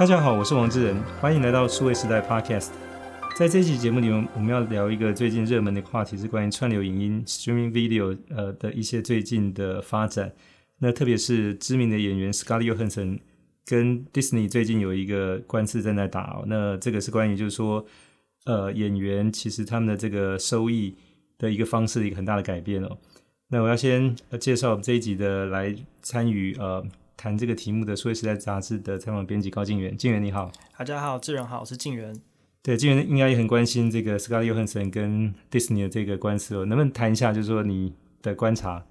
大家好，我是王志仁，欢迎来到数位时代 Podcast。在这期节目里面，我们要聊一个最近热门的话题，是关于串流影音 （streaming video） 呃的一些最近的发展。那特别是知名的演员 Scarlett Johansson 跟 Disney 最近有一个官司正在打哦。那这个是关于就是说，呃，演员其实他们的这个收益的一个方式一个很大的改变哦。那我要先介绍我们这一集的来参与呃。谈这个题目的《数位时代》杂志的采访编辑高静源，静源你好，大家好，志仁好，我是静源。对，静源应该也很关心这个 Scarlett Johansson 跟 Disney 的这个官司哦，能不能谈一下，就是说你的观察？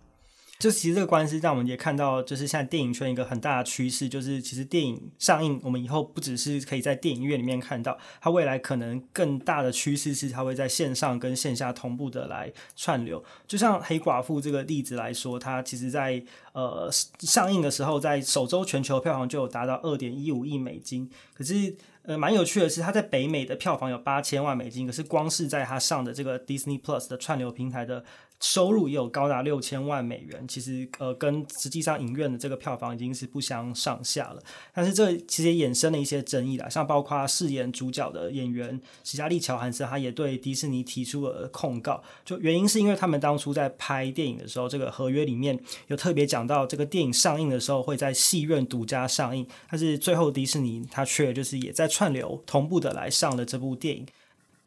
就其实这个关系让我们也看到，就是现在电影圈一个很大的趋势，就是其实电影上映，我们以后不只是可以在电影院里面看到，它未来可能更大的趋势是它会在线上跟线下同步的来串流。就像黑寡妇这个例子来说，它其实在呃上映的时候，在首周全球票房就有达到二点一五亿美金，可是呃蛮有趣的是，它在北美的票房有八千万美金，可是光是在它上的这个 Disney Plus 的串流平台的。收入也有高达六千万美元，其实呃跟实际上影院的这个票房已经是不相上下了。但是这其实衍生了一些争议啦，像包括饰演主角的演员史嘉丽·乔韩森，他也对迪士尼提出了控告。就原因是因为他们当初在拍电影的时候，这个合约里面有特别讲到，这个电影上映的时候会在戏院独家上映，但是最后迪士尼他却就是也在串流同步的来上了这部电影。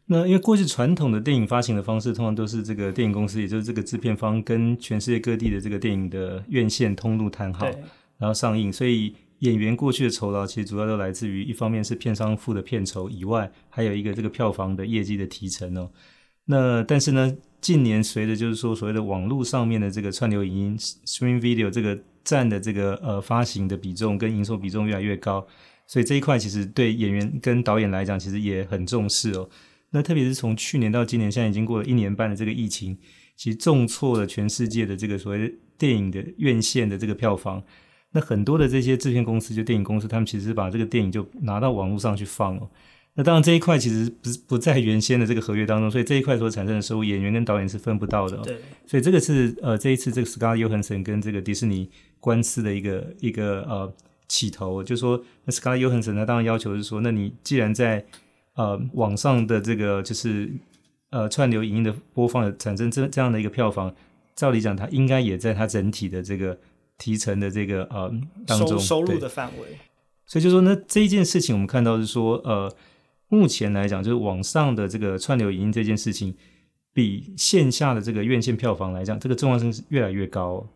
那因为过去传统的电影发行的方式，通常都是这个电影公司，也就是这个制片方跟全世界各地的这个电影的院线通路谈好，然后上映。所以演员过去的酬劳其实主要都来自于一方面是片商付的片酬以外，还有一个这个票房的业绩的提成哦。那但是呢，近年随着就是说所谓的网络上面的这个串流影音 （streaming video） 这个占的这个呃发行的比重跟营收比重越来越高，所以这一块其实对演员跟导演来讲，其实也很重视哦。那特别是从去年到今年，现在已经过了一年半的这个疫情，其实重挫了全世界的这个所谓的电影的院线的这个票房。那很多的这些制片公司，就电影公司，他们其实把这个电影就拿到网络上去放哦。那当然这一块其实不不在原先的这个合约当中，所以这一块所产生的收入，演员跟导演是分不到的哦。对。所以这个是呃这一次这个 Scarlett Johansson 跟这个迪士尼官司的一个一个呃起头，就是说那 Scarlett Johansson 他当然要求是说，那你既然在呃，网上的这个就是呃串流影音的播放产生这这样的一个票房，照理讲，它应该也在它整体的这个提成的这个呃当中收收入的范围。所以就说呢，这一件事情我们看到是说，呃，目前来讲，就是网上的这个串流影音这件事情，比线下的这个院线票房来讲，这个重要性是越来越高。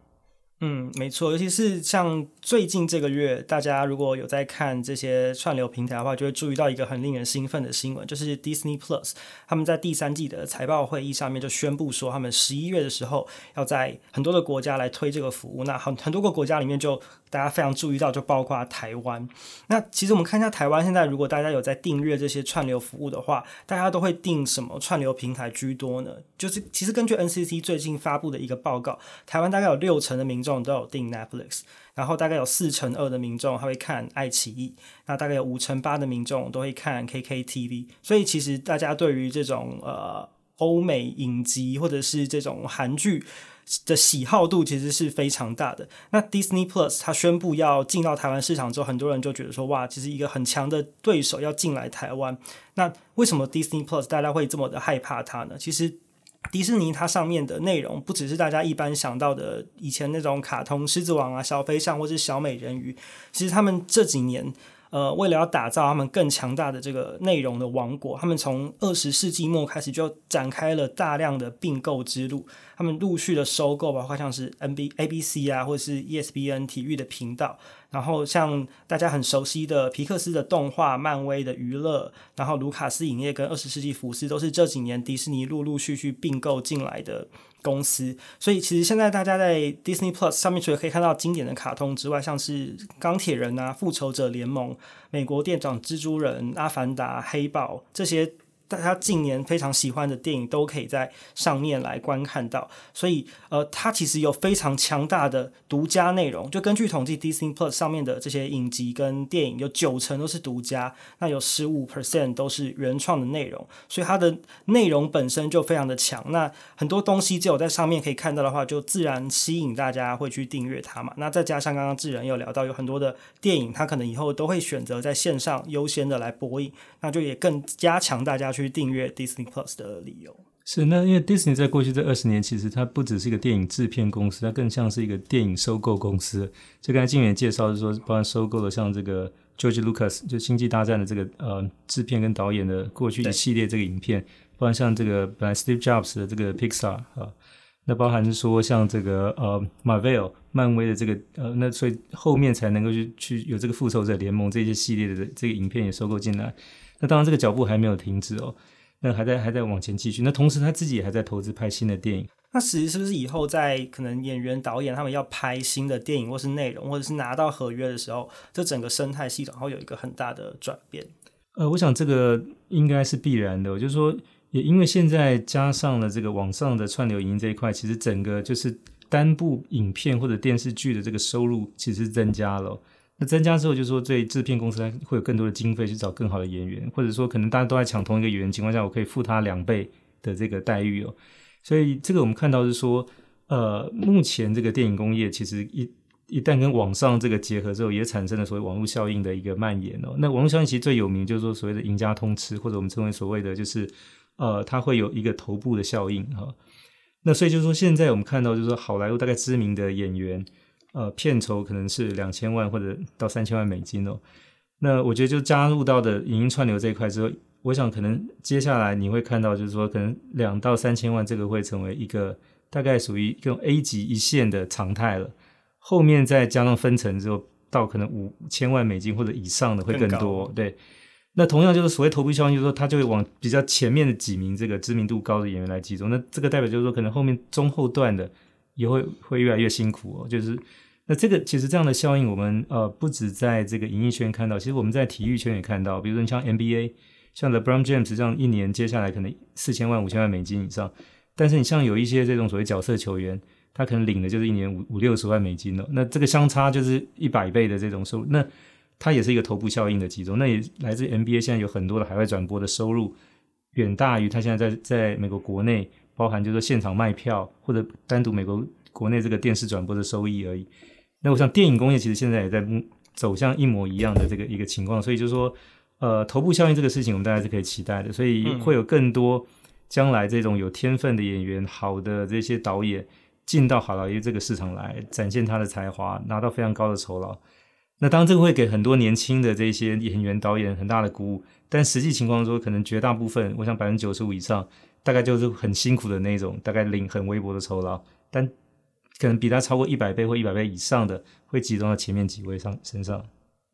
嗯，没错，尤其是像最近这个月，大家如果有在看这些串流平台的话，就会注意到一个很令人兴奋的新闻，就是 Disney Plus 他们在第三季的财报会议上面就宣布说，他们十一月的时候要在很多的国家来推这个服务。那很很多个国家里面就大家非常注意到，就包括台湾。那其实我们看一下台湾现在，如果大家有在订阅这些串流服务的话，大家都会订什么串流平台居多呢？就是其实根据 NCC 最近发布的一个报告，台湾大概有六成的民众都有订 Netflix，然后大概有四成二的民众还会看爱奇艺，那大概有五成八的民众都会看 KKTV。所以其实大家对于这种呃欧美影集或者是这种韩剧的喜好度其实是非常大的。那 Disney Plus 它宣布要进到台湾市场之后，很多人就觉得说哇，其实一个很强的对手要进来台湾。那为什么 Disney Plus 大家会这么的害怕它呢？其实迪士尼它上面的内容不只是大家一般想到的以前那种卡通《狮子王》啊、小飞象或是小美人鱼，其实他们这几年呃，为了要打造他们更强大的这个内容的王国，他们从二十世纪末开始就展开了大量的并购之路，他们陆续的收购，包括像是 N B A B C 啊，或者是 ESPN 体育的频道。然后像大家很熟悉的皮克斯的动画、漫威的娱乐，然后卢卡斯影业跟二十世纪福斯都是这几年迪士尼陆陆续续并购进来的公司。所以其实现在大家在 Disney Plus 上面除了可以看到经典的卡通之外，像是钢铁人啊、复仇者联盟、美国店长蜘蛛人、阿凡达、黑豹这些大家近年非常喜欢的电影都可以在上面来观看到，所以呃，它其实有非常强大的独家内容。就根据统计，Disney Plus 上面的这些影集跟电影有九成都是独家，那有十五 percent 都是原创的内容，所以它的内容本身就非常的强。那很多东西只有在上面可以看到的话，就自然吸引大家会去订阅它嘛。那再加上刚刚智仁有聊到，有很多的电影，它可能以后都会选择在线上优先的来播映，那就也更加强大家。去订阅 Disney Plus 的理由是，那因为 Disney 在过去这二十年，其实它不只是一个电影制片公司，它更像是一个电影收购公司。就刚才静远介绍是说，包含收购了像这个 George Lucas 就星际大战的这个呃制片跟导演的过去一系列这个影片，包含像这个本来 Steve Jobs 的这个 Pixar 啊，那包含是说像这个呃 Marvel 漫威的这个呃，那所以后面才能够去去有这个复仇者联盟这些系列的这个影片也收购进来。那当然，这个脚步还没有停止哦，那还在还在往前继续。那同时，他自己也还在投资拍新的电影。那其实是不是以后在可能演员、导演他们要拍新的电影，或是内容，或者是拿到合约的时候，这整个生态系统会有一个很大的转变？呃，我想这个应该是必然的。就是说，也因为现在加上了这个网上的串流影音这一块，其实整个就是单部影片或者电视剧的这个收入其实增加了。那增加之后，就是说对制片公司会有更多的经费去找更好的演员，或者说可能大家都在抢同一个演员情况下，我可以付他两倍的这个待遇哦。所以这个我们看到是说，呃，目前这个电影工业其实一一旦跟网上这个结合之后，也产生了所谓网络效应的一个蔓延哦。那网络效应其实最有名就是说所谓的赢家通吃，或者我们称为所谓的就是呃，它会有一个头部的效应哈。那所以就是说，现在我们看到就是说好莱坞大概知名的演员。呃，片酬可能是两千万或者到三千万美金哦。那我觉得就加入到的影音串流这一块之后，我想可能接下来你会看到，就是说可能两到三千万这个会成为一个大概属于这种 A 级一线的常态了。后面再加上分成之后，到可能五千万美金或者以上的会更多。更对，那同样就是所谓投币效应，就是说它就会往比较前面的几名这个知名度高的演员来集中。那这个代表就是说，可能后面中后段的也会会越来越辛苦哦，就是。那这个其实这样的效应，我们呃不止在这个影艺圈看到，其实我们在体育圈也看到。比如说你像 NBA，像 LeBron James 这样一年接下来可能四千万、五千万美金以上，但是你像有一些这种所谓角色球员，他可能领的就是一年五五六十万美金了。那这个相差就是一百倍的这种收入，那它也是一个头部效应的集中。那也来自 NBA 现在有很多的海外转播的收入，远大于他现在在在美国国内，包含就是说现场卖票或者单独美国国内这个电视转播的收益而已。那我想，电影工业其实现在也在走向一模一样的这个一个情况，所以就是说，呃，头部效应这个事情，我们大家是可以期待的。所以会有更多将来这种有天分的演员、好的这些导演进到好莱坞这个市场来展现他的才华，拿到非常高的酬劳。那当然，这个会给很多年轻的这些演员、导演很大的鼓舞。但实际情况说，可能绝大部分，我想百分之九十五以上，大概就是很辛苦的那种，大概领很微薄的酬劳，但。可能比他超过一百倍或一百倍以上的，会集中在前面几位上身上。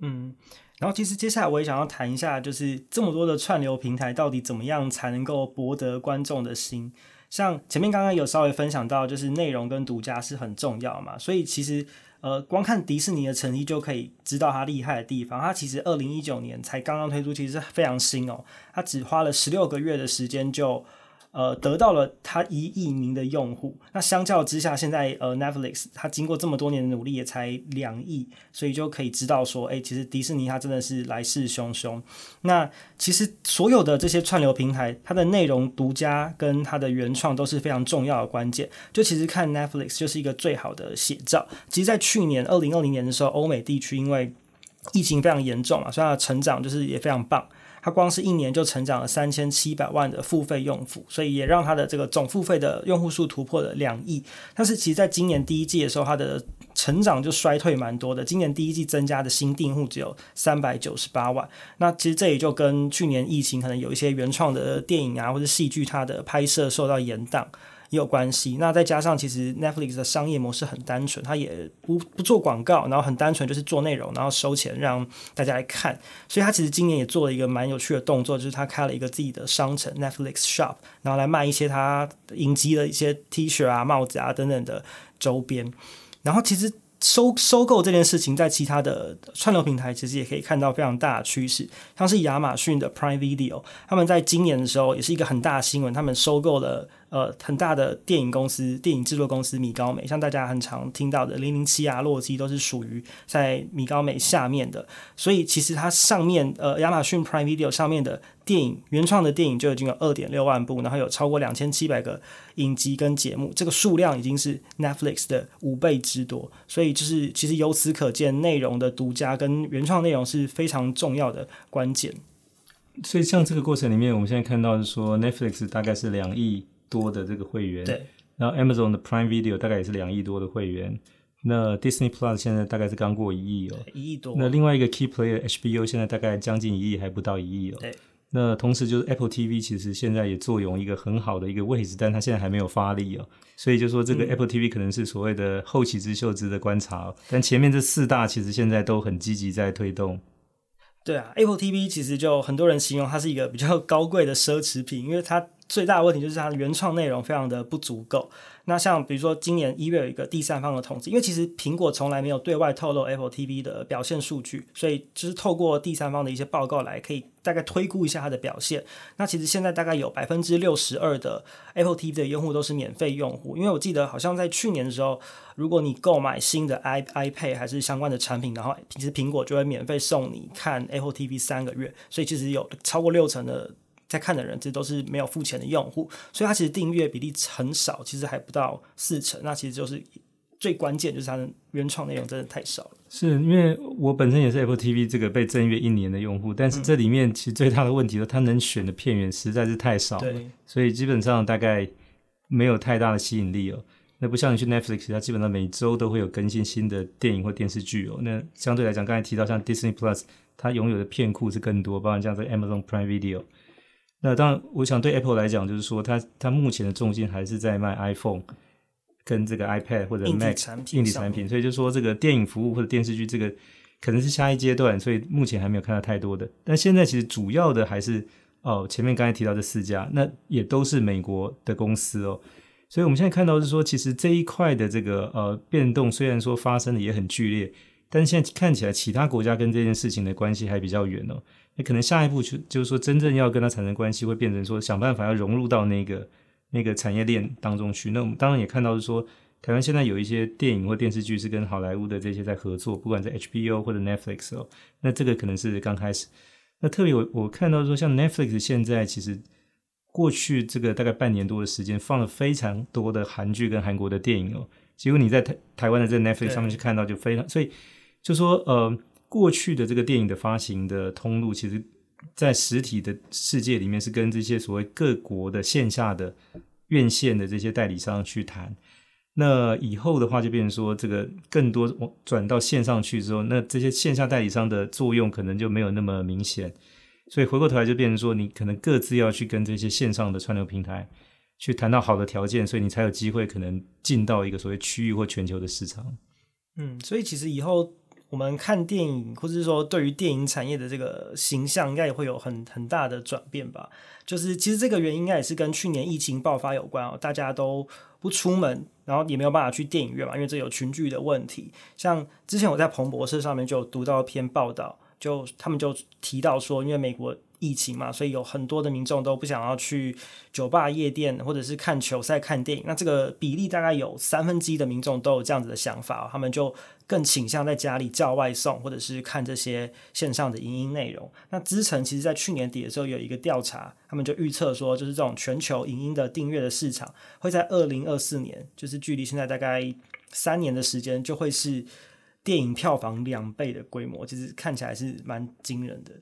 嗯，然后其实接下来我也想要谈一下，就是这么多的串流平台到底怎么样才能够博得观众的心？像前面刚刚有稍微分享到，就是内容跟独家是很重要嘛。所以其实呃，光看迪士尼的成绩就可以知道它厉害的地方。它其实二零一九年才刚刚推出，其实非常新哦。它只花了十六个月的时间就。呃，得到了他一亿名的用户，那相较之下，现在呃，Netflix 它经过这么多年的努力，也才两亿，所以就可以知道说，哎，其实迪士尼它真的是来势汹汹。那其实所有的这些串流平台，它的内容独家跟它的原创都是非常重要的关键。就其实看 Netflix 就是一个最好的写照。其实，在去年二零二零年的时候，欧美地区因为疫情非常严重嘛，所以它的成长就是也非常棒。它光是一年就成长了三千七百万的付费用户，所以也让它的这个总付费的用户数突破了两亿。但是其实在今年第一季的时候，它的成长就衰退蛮多的。今年第一季增加的新订户只有三百九十八万。那其实这也就跟去年疫情可能有一些原创的电影啊或者戏剧它的拍摄受到延宕。也有关系，那再加上其实 Netflix 的商业模式很单纯，它也不不做广告，然后很单纯就是做内容，然后收钱让大家来看。所以它其实今年也做了一个蛮有趣的动作，就是它开了一个自己的商城 Netflix Shop，然后来卖一些它影集的一些 T 恤啊、帽子啊等等的周边。然后其实收收购这件事情，在其他的串流平台其实也可以看到非常大的趋势，像是亚马逊的 Prime Video，他们在今年的时候也是一个很大的新闻，他们收购了呃很大的电影公司、电影制作公司米高梅，像大家很常听到的《零零七》啊、《洛基》都是属于在米高梅下面的，所以其实它上面呃亚马逊 Prime Video 上面的。电影原创的电影就已经有二点六万部，然后有超过两千七百个影集跟节目，这个数量已经是 Netflix 的五倍之多。所以就是其实由此可见，内容的独家跟原创内容是非常重要的关键。所以像这个过程里面，我们现在看到是说 Netflix 大概是两亿多的这个会员，对，然后 Amazon 的 Prime Video 大概也是两亿多的会员。那 Disney Plus 现在大概是刚过一亿哦，一亿多。那另外一个 Key Player HBO 现在大概将近一亿，还不到一亿哦。对。那同时就是 Apple TV 其实现在也坐拥一个很好的一个位置，但它现在还没有发力哦，所以就说这个 Apple TV 可能是所谓的后起之秀值得观察，哦，但前面这四大其实现在都很积极在推动。对啊，Apple TV 其实就很多人形容它是一个比较高贵的奢侈品，因为它最大的问题就是它的原创内容非常的不足够。那像比如说今年一月有一个第三方的统计，因为其实苹果从来没有对外透露 Apple TV 的表现数据，所以就是透过第三方的一些报告来可以大概推估一下它的表现。那其实现在大概有百分之六十二的 Apple TV 的用户都是免费用户，因为我记得好像在去年的时候，如果你购买新的 i iPad 还是相关的产品，然后其实苹果就会免费送你看 Apple TV 三个月，所以其实有超过六成的。在看的人，这都是没有付钱的用户，所以它其实订阅比例很少，其实还不到四成。那其实就是最关键，就是它的原创内容真的太少了。是因为我本身也是 Apple TV 这个被订阅一年的用户，但是这里面其实最大的问题是，它能选的片源实在是太少了，对，所以基本上大概没有太大的吸引力哦。那不像你去 Netflix，它基本上每周都会有更新新的电影或电视剧哦。那相对来讲，刚才提到像 Disney Plus，它拥有的片库是更多，包括像这 Amazon Prime Video。那当然，我想对 Apple 来讲，就是说它它目前的重心还是在卖 iPhone 跟这个 iPad 或者 Mac 硬体产品，所以就是说这个电影服务或者电视剧这个可能是下一阶段，所以目前还没有看到太多的。但现在其实主要的还是哦，前面刚才提到这四家，那也都是美国的公司哦，所以我们现在看到是说，其实这一块的这个呃变动虽然说发生的也很剧烈，但是现在看起来其他国家跟这件事情的关系还比较远哦。那可能下一步就就是说，真正要跟他产生关系，会变成说想办法要融入到那个那个产业链当中去。那我们当然也看到是说，台湾现在有一些电影或电视剧是跟好莱坞的这些在合作，不管在 HBO 或者 Netflix 哦。那这个可能是刚开始。那特别我我看到说，像 Netflix 现在其实过去这个大概半年多的时间，放了非常多的韩剧跟韩国的电影哦。结果你在台台湾的这个 Netflix 上面去看到，就非常所以就说呃。过去的这个电影的发行的通路，其实，在实体的世界里面是跟这些所谓各国的线下的院线的这些代理商去谈。那以后的话，就变成说，这个更多转到线上去之后，那这些线下代理商的作用可能就没有那么明显。所以回过头来就变成说，你可能各自要去跟这些线上的串流平台去谈到好的条件，所以你才有机会可能进到一个所谓区域或全球的市场。嗯，所以其实以后。我们看电影，或者是说对于电影产业的这个形象，应该也会有很很大的转变吧。就是其实这个原因应该也是跟去年疫情爆发有关哦，大家都不出门，然后也没有办法去电影院嘛，因为这有群聚的问题。像之前我在彭博社上面就有读到一篇报道，就他们就提到说，因为美国。疫情嘛，所以有很多的民众都不想要去酒吧、夜店，或者是看球赛、看电影。那这个比例大概有三分之一的民众都有这样子的想法，他们就更倾向在家里叫外送，或者是看这些线上的影音内容。那资诚其实在去年底的时候有一个调查，他们就预测说，就是这种全球影音的订阅的市场会在二零二四年，就是距离现在大概三年的时间，就会是电影票房两倍的规模。其实看起来是蛮惊人的。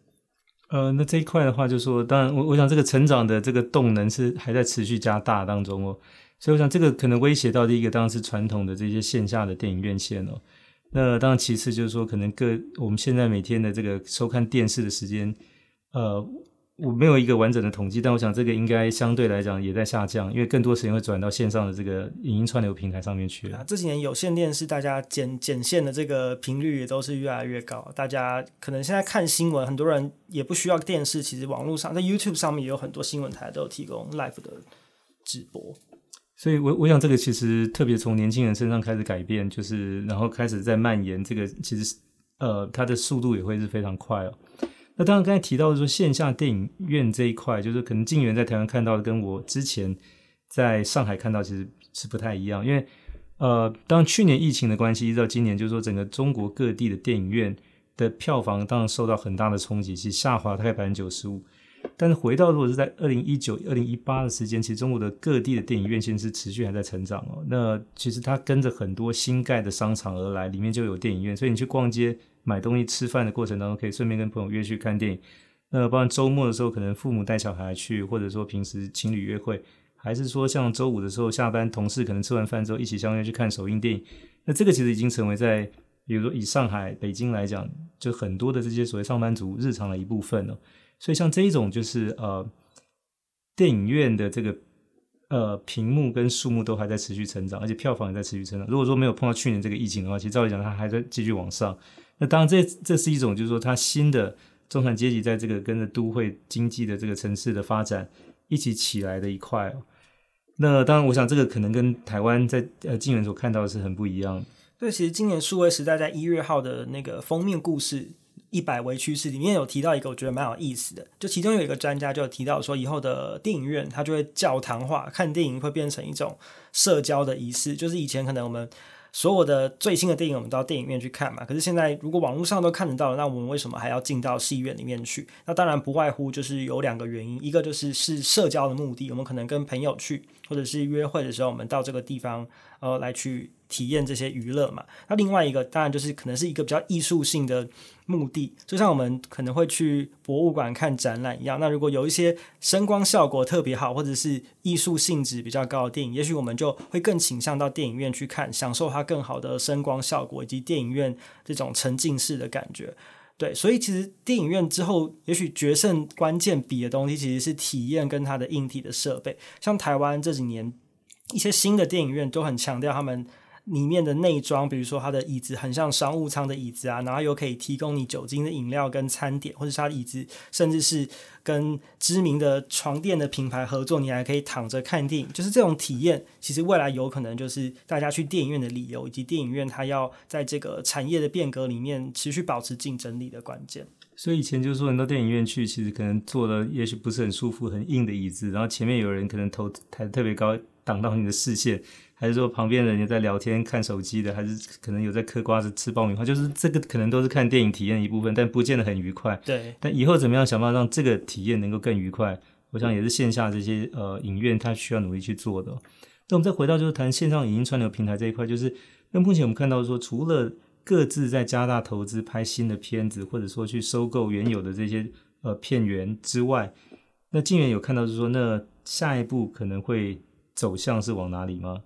呃，那这一块的话，就是说，当然，我我想这个成长的这个动能是还在持续加大当中哦，所以我想这个可能威胁到第一个当然是传统的这些线下的电影院线哦，那当然其次就是说，可能各我们现在每天的这个收看电视的时间，呃。我没有一个完整的统计，但我想这个应该相对来讲也在下降，因为更多时间会转到线上的这个影音串流平台上面去了。啊，这几年有线电视大家剪剪线的这个频率也都是越来越高，大家可能现在看新闻，很多人也不需要电视，其实网络上在 YouTube 上面也有很多新闻台都有提供 live 的直播。所以我我想这个其实特别从年轻人身上开始改变，就是然后开始在蔓延，这个其实呃它的速度也会是非常快哦。那当然刚才提到的说线下电影院这一块，就是可能静源在台湾看到的，跟我之前在上海看到其实是不太一样，因为呃当去年疫情的关系，一直到今年，就是说整个中国各地的电影院的票房当然受到很大的冲击，其实下滑大概百分之九十五。但是回到如果是在二零一九、二零一八的时间，其实中国的各地的电影院线是持续还在成长哦。那其实它跟着很多新盖的商场而来，里面就有电影院，所以你去逛街、买东西、吃饭的过程当中，可以顺便跟朋友约去看电影。那包括周末的时候，可能父母带小孩去，或者说平时情侣约会，还是说像周五的时候下班，同事可能吃完饭之后一起相约去看首映电影。那这个其实已经成为在，比如说以上海、北京来讲，就很多的这些所谓上班族日常的一部分了。所以像这一种就是呃，电影院的这个呃屏幕跟数目都还在持续成长，而且票房也在持续成长。如果说没有碰到去年这个疫情的话，其实照理讲它还在继续往上。那当然这这是一种就是说它新的中产阶级在这个跟着都会经济的这个城市的发展一起起来的一块哦。那当然，我想这个可能跟台湾在呃静原所看到的是很不一样。对，其实今年数位时代在一月号的那个封面故事。一百微趋势里面有提到一个，我觉得蛮有意思的。就其中有一个专家就有提到说，以后的电影院它就会教堂化，看电影会变成一种社交的仪式。就是以前可能我们所有的最新的电影，我们到电影院去看嘛。可是现在如果网络上都看得到，那我们为什么还要进到戏院里面去？那当然不外乎就是有两个原因，一个就是是社交的目的，我们可能跟朋友去，或者是约会的时候，我们到这个地方呃来去。体验这些娱乐嘛，那另外一个当然就是可能是一个比较艺术性的目的，就像我们可能会去博物馆看展览一样。那如果有一些声光效果特别好，或者是艺术性质比较高的电影，也许我们就会更倾向到电影院去看，享受它更好的声光效果以及电影院这种沉浸式的感觉。对，所以其实电影院之后，也许决胜关键比的东西其实是体验跟它的硬体的设备。像台湾这几年一些新的电影院都很强调他们。里面的内装，比如说它的椅子很像商务舱的椅子啊，然后又可以提供你酒精的饮料跟餐点，或者是它的椅子甚至是跟知名的床垫的品牌合作，你还可以躺着看电影，就是这种体验，其实未来有可能就是大家去电影院的理由，以及电影院它要在这个产业的变革里面持续保持竞争力的关键。所以以前就是说，你到电影院去，其实可能坐的也许不是很舒服、很硬的椅子，然后前面有人可能头抬特别高，挡到你的视线。还是说旁边的人也在聊天、看手机的，还是可能有在嗑瓜子、吃爆米花，就是这个可能都是看电影体验的一部分，但不见得很愉快。对。但以后怎么样想办法让这个体验能够更愉快？我想也是线下这些呃影院它需要努力去做的。那我们再回到就是谈线上影音串流平台这一块，就是那目前我们看到说，除了各自在加大投资拍新的片子，或者说去收购原有的这些呃片源之外，那静远有看到就是说，那下一步可能会走向是往哪里吗？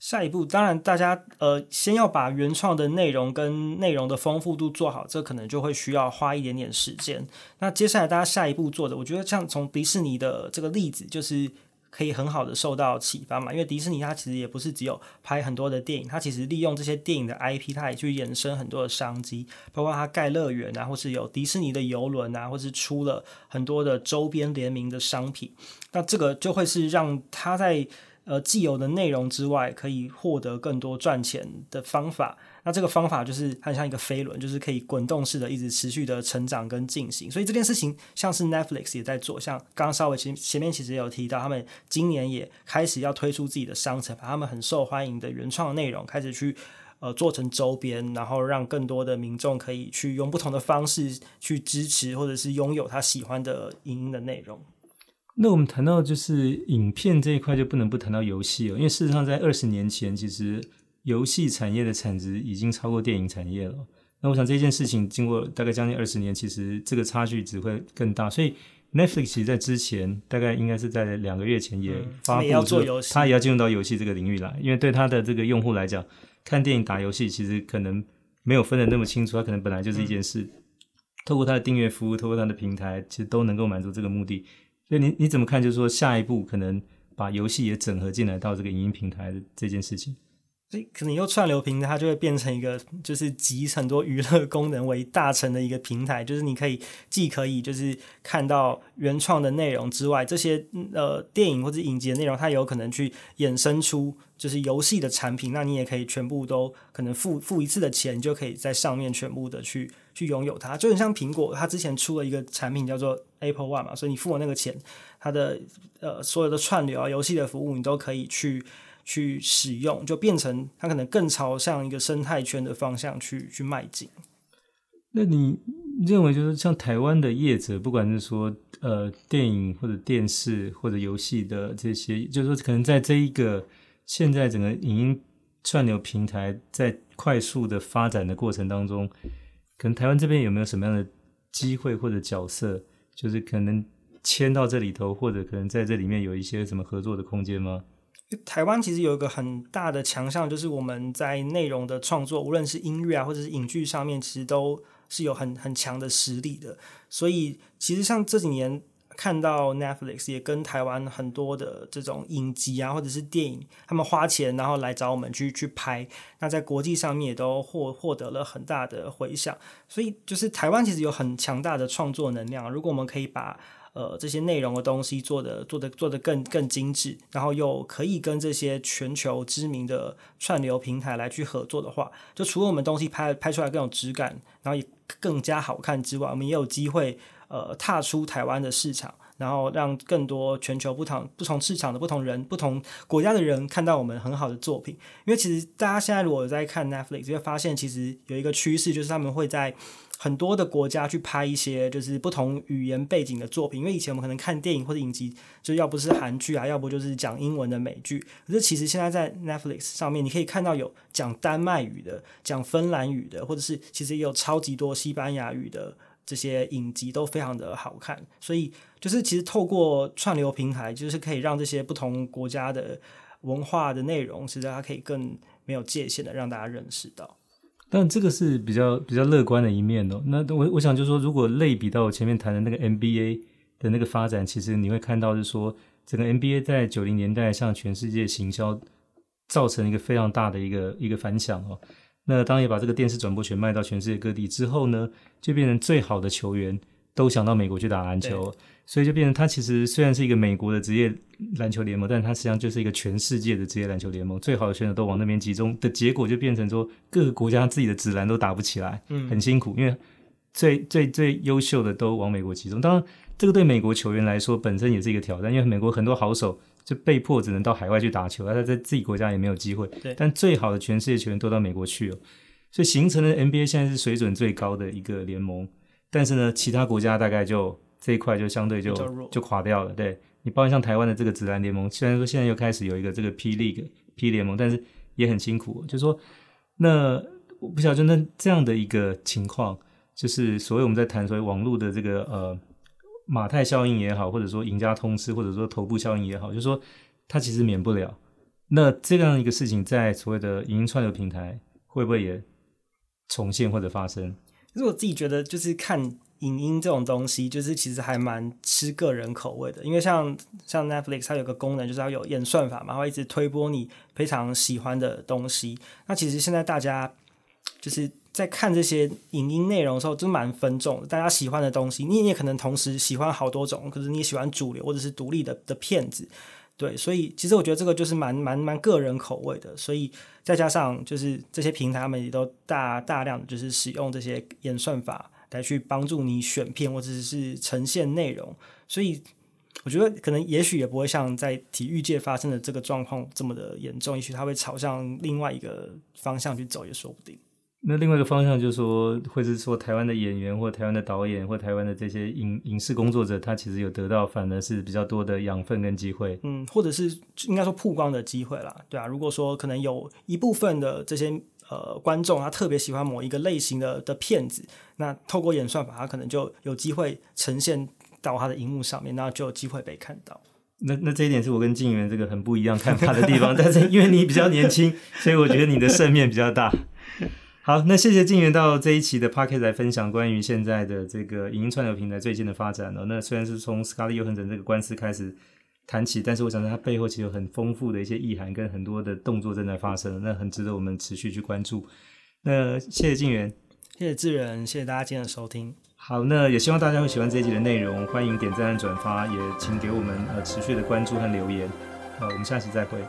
下一步，当然大家呃，先要把原创的内容跟内容的丰富度做好，这可能就会需要花一点点时间。那接下来大家下一步做的，我觉得像从迪士尼的这个例子，就是可以很好的受到启发嘛。因为迪士尼它其实也不是只有拍很多的电影，它其实利用这些电影的 IP，它也去衍生很多的商机，包括它盖乐园啊，或是有迪士尼的游轮啊，或是出了很多的周边联名的商品。那这个就会是让它在呃，既有的内容之外，可以获得更多赚钱的方法。那这个方法就是很像一个飞轮，就是可以滚动式的，一直持续的成长跟进行。所以这件事情像是 Netflix 也在做，像刚稍微前前面其实也有提到，他们今年也开始要推出自己的商城，把他们很受欢迎的原创内容开始去呃做成周边，然后让更多的民众可以去用不同的方式去支持或者是拥有他喜欢的影音的内容。那我们谈到就是影片这一块，就不能不谈到游戏哦，因为事实上在二十年前，其实游戏产业的产值已经超过电影产业了。那我想这件事情经过大概将近二十年，其实这个差距只会更大。所以 Netflix 其实在之前大概应该是在两个月前也发布说，他也要进入到游戏这个领域来，因为对他的这个用户来讲，看电影、打游戏其实可能没有分得那么清楚，他可能本来就是一件事。透过他的订阅服务，透过他的平台，其实都能够满足这个目的。所以你你怎么看？就是说下一步可能把游戏也整合进来到这个影音平台的这件事情。所以可能又串流平台，它就会变成一个就是集很多娱乐功能为大成的一个平台，就是你可以既可以就是看到原创的内容之外，这些呃电影或者影集的内容，它有可能去衍生出就是游戏的产品，那你也可以全部都可能付付一次的钱，就可以在上面全部的去去拥有它，就很像苹果，它之前出了一个产品叫做 Apple One 嘛，所以你付了那个钱，它的呃所有的串流啊游戏的服务，你都可以去。去使用，就变成它可能更朝向一个生态圈的方向去去迈进。那你认为，就是像台湾的业者，不管是说呃电影或者电视或者游戏的这些，就是说可能在这一个现在整个影音串流平台在快速的发展的过程当中，可能台湾这边有没有什么样的机会或者角色，就是可能签到这里头，或者可能在这里面有一些什么合作的空间吗？台湾其实有一个很大的强项，就是我们在内容的创作，无论是音乐啊，或者是影剧上面，其实都是有很很强的实力的。所以，其实像这几年看到 Netflix 也跟台湾很多的这种影集啊，或者是电影，他们花钱然后来找我们去去拍，那在国际上面也都获获得了很大的回响。所以，就是台湾其实有很强大的创作能量。如果我们可以把呃，这些内容的东西做的做的做的更更精致，然后又可以跟这些全球知名的串流平台来去合作的话，就除了我们东西拍拍出来更有质感，然后也更加好看之外，我们也有机会呃踏出台湾的市场，然后让更多全球不同不同市场的不同人、不同国家的人看到我们很好的作品。因为其实大家现在如果在看 Netflix，就会发现其实有一个趋势，就是他们会在。很多的国家去拍一些就是不同语言背景的作品，因为以前我们可能看电影或者影集，就要不是韩剧啊，要不就是讲英文的美剧。可是其实现在在 Netflix 上面，你可以看到有讲丹麦语的、讲芬兰语的，或者是其实也有超级多西班牙语的这些影集，都非常的好看。所以就是其实透过串流平台，就是可以让这些不同国家的文化的内容，其实它可以更没有界限的让大家认识到。但这个是比较比较乐观的一面哦。那我我想就是说，如果类比到我前面谈的那个 NBA 的那个发展，其实你会看到是说，整个 NBA 在九零年代向全世界行销，造成一个非常大的一个一个反响哦。那当也把这个电视转播权卖到全世界各地之后呢，就变成最好的球员都想到美国去打篮球。所以就变成，他其实虽然是一个美国的职业篮球联盟，但它实际上就是一个全世界的职业篮球联盟。最好的选手都往那边集中的结果，就变成说各个国家自己的职篮都打不起来，嗯，很辛苦。因为最最最优秀的都往美国集中。当然，这个对美国球员来说本身也是一个挑战，因为美国很多好手就被迫只能到海外去打球，他在自己国家也没有机会。对。但最好的全世界球员都到美国去了，所以形成了 NBA 现在是水准最高的一个联盟。但是呢，其他国家大概就。这一块就相对就就垮掉了，对，你包括像台湾的这个职篮联盟，虽然说现在又开始有一个这个 P League P 联盟，但是也很辛苦。就是说，那我不晓得，那这样的一个情况，就是所谓我们在谈所谓网络的这个呃马太效应也好，或者说赢家通吃，或者说头部效应也好，就是说它其实免不了。那这样一个事情在所谓的影音串流平台会不会也重现或者发生？可是我自己觉得，就是看。影音这种东西，就是其实还蛮吃个人口味的，因为像像 Netflix 它有个功能，就是要有演算法嘛，会一直推播你非常喜欢的东西。那其实现在大家就是在看这些影音内容的时候，就蛮分众。大家喜欢的东西，你也可能同时喜欢好多种，可是你也喜欢主流或者是独立的的片子，对。所以其实我觉得这个就是蛮蛮蛮个人口味的。所以再加上就是这些平台他们也都大大量就是使用这些演算法。来去帮助你选片或者是呈现内容，所以我觉得可能也许也不会像在体育界发生的这个状况这么的严重，也许它会朝向另外一个方向去走也说不定。那另外一个方向就是说，会是说台湾的演员或台湾的导演或台湾的这些影影视工作者，他其实有得到反而是比较多的养分跟机会，嗯，或者是应该说曝光的机会啦，对啊，如果说可能有一部分的这些。呃，观众他特别喜欢某一个类型的的片子，那透过演算法，他可能就有机会呈现到他的荧幕上面，那就有机会被看到。那那这一点是我跟静源这个很不一样看法的地方，但是因为你比较年轻，所以我觉得你的胜面比较大。好，那谢谢静源到这一期的 Podcast 来分享关于现在的这个影音串流平台最近的发展哦。那虽然是从 Scarlett Johansson 这个官司开始。谈起，但是我想说它背后其实有很丰富的一些意涵，跟很多的动作正在发生，那很值得我们持续去关注。那谢谢静源，谢谢志仁，谢谢大家今天的收听。好，那也希望大家会喜欢这一集的内容，欢迎点赞和转发，也请给我们呃持续的关注和留言。呃，我们下期再会。